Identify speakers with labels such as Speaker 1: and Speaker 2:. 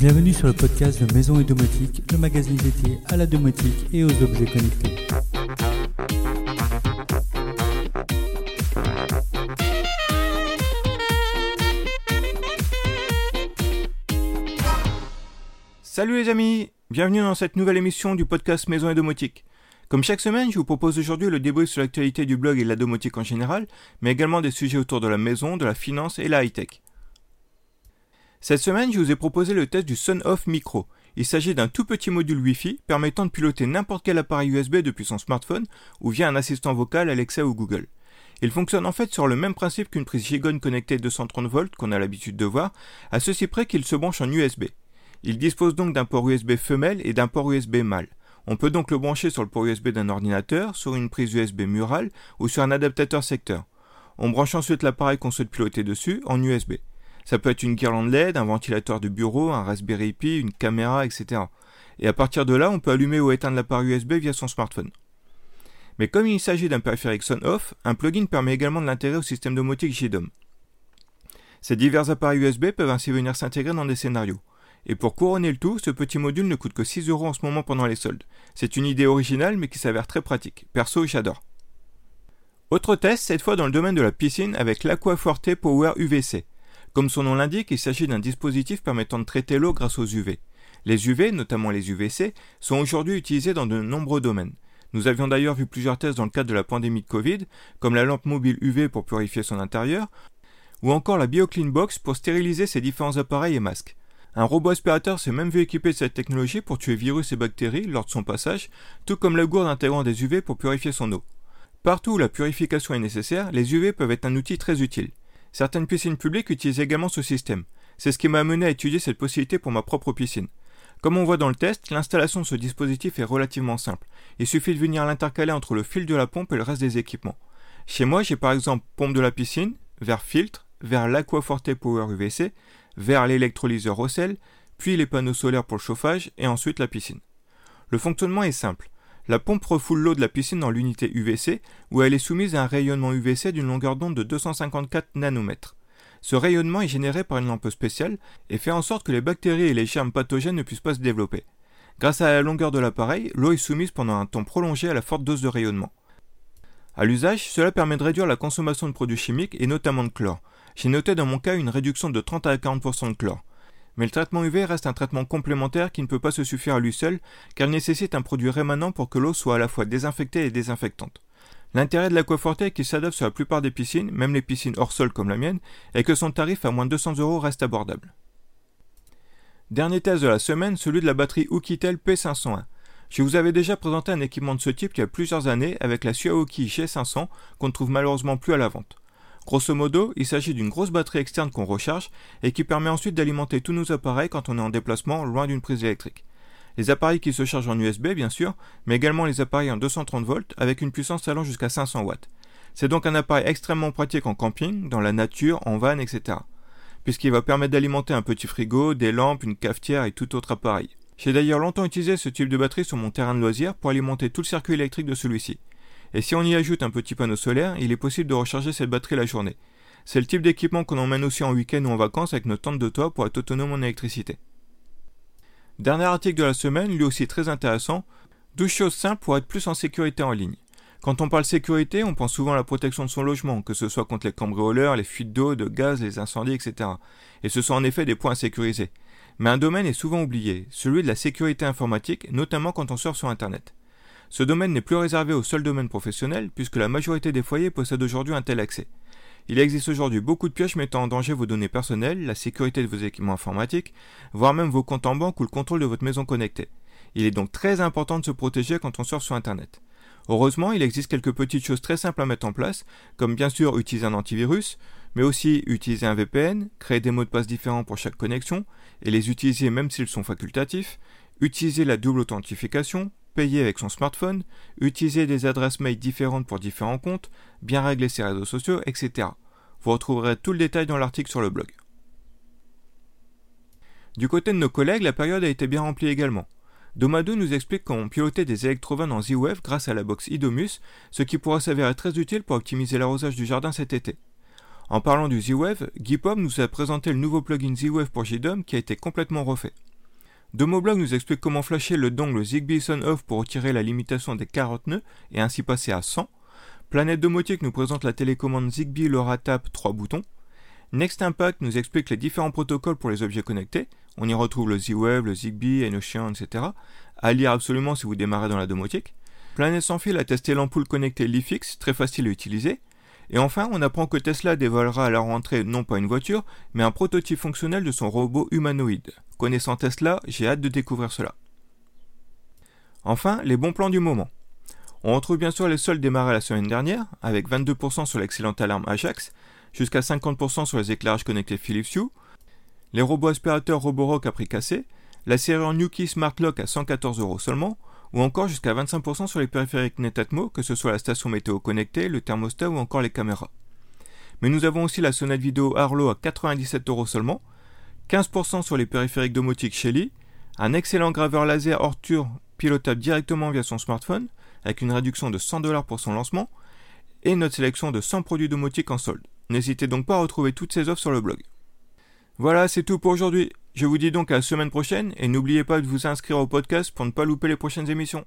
Speaker 1: Bienvenue sur le podcast de Maison et Domotique, le magazine dédié à la domotique et aux objets connectés.
Speaker 2: Salut les amis, bienvenue dans cette nouvelle émission du podcast Maison et Domotique. Comme chaque semaine, je vous propose aujourd'hui le débrief sur l'actualité du blog et de la domotique en général, mais également des sujets autour de la maison, de la finance et la high-tech. Cette semaine, je vous ai proposé le test du Sun-Off Micro. Il s'agit d'un tout petit module Wi-Fi permettant de piloter n'importe quel appareil USB depuis son smartphone ou via un assistant vocal Alexa ou Google. Il fonctionne en fait sur le même principe qu'une prise Gigon connectée 230 volts qu'on a l'habitude de voir, à ceci près qu'il se branche en USB. Il dispose donc d'un port USB femelle et d'un port USB mâle. On peut donc le brancher sur le port USB d'un ordinateur, sur une prise USB murale ou sur un adaptateur secteur. On branche ensuite l'appareil qu'on souhaite piloter dessus en USB. Ça peut être une guirlande LED, un ventilateur de bureau, un Raspberry Pi, une caméra, etc. Et à partir de là, on peut allumer ou éteindre l'appareil USB via son smartphone. Mais comme il s'agit d'un périphérique on-off, un plugin permet également de l'intégrer au système domotique JDOM. Ces divers appareils USB peuvent ainsi venir s'intégrer dans des scénarios. Et pour couronner le tout, ce petit module ne coûte que 6 euros en ce moment pendant les soldes. C'est une idée originale mais qui s'avère très pratique. Perso, j'adore. Autre test, cette fois dans le domaine de la piscine avec l'Aquaforte Power UVC. Comme son nom l'indique, il s'agit d'un dispositif permettant de traiter l'eau grâce aux UV. Les UV, notamment les UVC, sont aujourd'hui utilisés dans de nombreux domaines. Nous avions d'ailleurs vu plusieurs tests dans le cadre de la pandémie de Covid, comme la lampe mobile UV pour purifier son intérieur, ou encore la BioClean Box pour stériliser ses différents appareils et masques. Un robot aspirateur s'est même vu équipé de cette technologie pour tuer virus et bactéries lors de son passage, tout comme la gourde intégrant des UV pour purifier son eau. Partout où la purification est nécessaire, les UV peuvent être un outil très utile. Certaines piscines publiques utilisent également ce système. C'est ce qui m'a amené à étudier cette possibilité pour ma propre piscine. Comme on voit dans le test, l'installation de ce dispositif est relativement simple. Il suffit de venir l'intercaler entre le fil de la pompe et le reste des équipements. Chez moi, j'ai par exemple pompe de la piscine, vers filtre, vers l'Aquaforte Power UVC, vers l'électrolyseur au sel, puis les panneaux solaires pour le chauffage et ensuite la piscine. Le fonctionnement est simple. La pompe refoule l'eau de la piscine dans l'unité UVC, où elle est soumise à un rayonnement UVC d'une longueur d'onde de 254 nanomètres. Ce rayonnement est généré par une lampe spéciale et fait en sorte que les bactéries et les germes pathogènes ne puissent pas se développer. Grâce à la longueur de l'appareil, l'eau est soumise pendant un temps prolongé à la forte dose de rayonnement. À l'usage, cela permet de réduire la consommation de produits chimiques et notamment de chlore. J'ai noté dans mon cas une réduction de 30 à 40% de chlore. Mais le traitement UV reste un traitement complémentaire qui ne peut pas se suffire à lui seul, car il nécessite un produit rémanent pour que l'eau soit à la fois désinfectée et désinfectante. L'intérêt de l'aquaforte est qu'il s'adapte sur la plupart des piscines, même les piscines hors sol comme la mienne, et que son tarif à moins de 200 euros reste abordable. Dernier test de la semaine, celui de la batterie Oukitel P501. Je vous avais déjà présenté un équipement de ce type il y a plusieurs années avec la Suaoki G500 qu'on ne trouve malheureusement plus à la vente. Grosso modo, il s'agit d'une grosse batterie externe qu'on recharge et qui permet ensuite d'alimenter tous nos appareils quand on est en déplacement loin d'une prise électrique. Les appareils qui se chargent en USB bien sûr, mais également les appareils en 230 volts avec une puissance allant jusqu'à 500 watts. C'est donc un appareil extrêmement pratique en camping, dans la nature, en van, etc. Puisqu'il va permettre d'alimenter un petit frigo, des lampes, une cafetière et tout autre appareil. J'ai d'ailleurs longtemps utilisé ce type de batterie sur mon terrain de loisirs pour alimenter tout le circuit électrique de celui-ci. Et si on y ajoute un petit panneau solaire, il est possible de recharger cette batterie la journée. C'est le type d'équipement qu'on emmène aussi en week-end ou en vacances avec notre tente de toit pour être autonome en électricité. Dernier article de la semaine, lui aussi très intéressant, 12 choses simples pour être plus en sécurité en ligne. Quand on parle sécurité, on pense souvent à la protection de son logement, que ce soit contre les cambrioleurs, les fuites d'eau, de gaz, les incendies, etc. Et ce sont en effet des points à sécuriser. Mais un domaine est souvent oublié, celui de la sécurité informatique, notamment quand on sort sur Internet. Ce domaine n'est plus réservé au seul domaine professionnel, puisque la majorité des foyers possèdent aujourd'hui un tel accès. Il existe aujourd'hui beaucoup de pièges mettant en danger vos données personnelles, la sécurité de vos équipements informatiques, voire même vos comptes en banque ou le contrôle de votre maison connectée. Il est donc très important de se protéger quand on sort sur Internet. Heureusement, il existe quelques petites choses très simples à mettre en place, comme bien sûr utiliser un antivirus, mais aussi utiliser un VPN, créer des mots de passe différents pour chaque connexion, et les utiliser même s'ils sont facultatifs, utiliser la double authentification, payer avec son smartphone, utiliser des adresses mail différentes pour différents comptes, bien régler ses réseaux sociaux, etc. Vous retrouverez tout le détail dans l'article sur le blog. Du côté de nos collègues, la période a été bien remplie également. Domadou nous explique qu'on pilotait des électrovannes en Z-Wave grâce à la box Idomus, ce qui pourra s'avérer très utile pour optimiser l'arrosage du jardin cet été. En parlant du Z-Wave, nous a présenté le nouveau plugin Z-Wave pour JDOM qui a été complètement refait. Domoblog nous explique comment flasher le dongle Zigbee Son Off pour retirer la limitation des 40 nœuds et ainsi passer à 100. Planète Domotique nous présente la télécommande Zigbee LoRaTAP 3 boutons. Next Impact nous explique les différents protocoles pour les objets connectés. On y retrouve le Z-Wave, le Zigbee, Enochian, etc. À lire absolument si vous démarrez dans la domotique. Planète sans fil a testé l'ampoule connectée Lifix, très facile à utiliser. Et enfin, on apprend que Tesla dévoilera à la rentrée non pas une voiture, mais un prototype fonctionnel de son robot humanoïde. Connaissant Tesla, j'ai hâte de découvrir cela. Enfin, les bons plans du moment. On retrouve bien sûr les soldes démarrés la semaine dernière, avec 22% sur l'excellente alarme Ajax, jusqu'à 50% sur les éclairages connectés Philips Hue, les robots aspirateurs Roborock à prix cassé, la série Nuki Smart Lock à 114 euros seulement, ou encore jusqu'à 25% sur les périphériques Netatmo, que ce soit la station météo connectée, le thermostat ou encore les caméras. Mais nous avons aussi la sonnette vidéo Arlo à 97 euros seulement, 15% sur les périphériques domotiques Shelly, un excellent graveur laser Orture pilotable directement via son smartphone, avec une réduction de 100 dollars pour son lancement, et notre sélection de 100 produits domotiques en solde. N'hésitez donc pas à retrouver toutes ces offres sur le blog. Voilà, c'est tout pour aujourd'hui. Je vous dis donc à la semaine prochaine et n'oubliez pas de vous inscrire au podcast pour ne pas louper les prochaines émissions.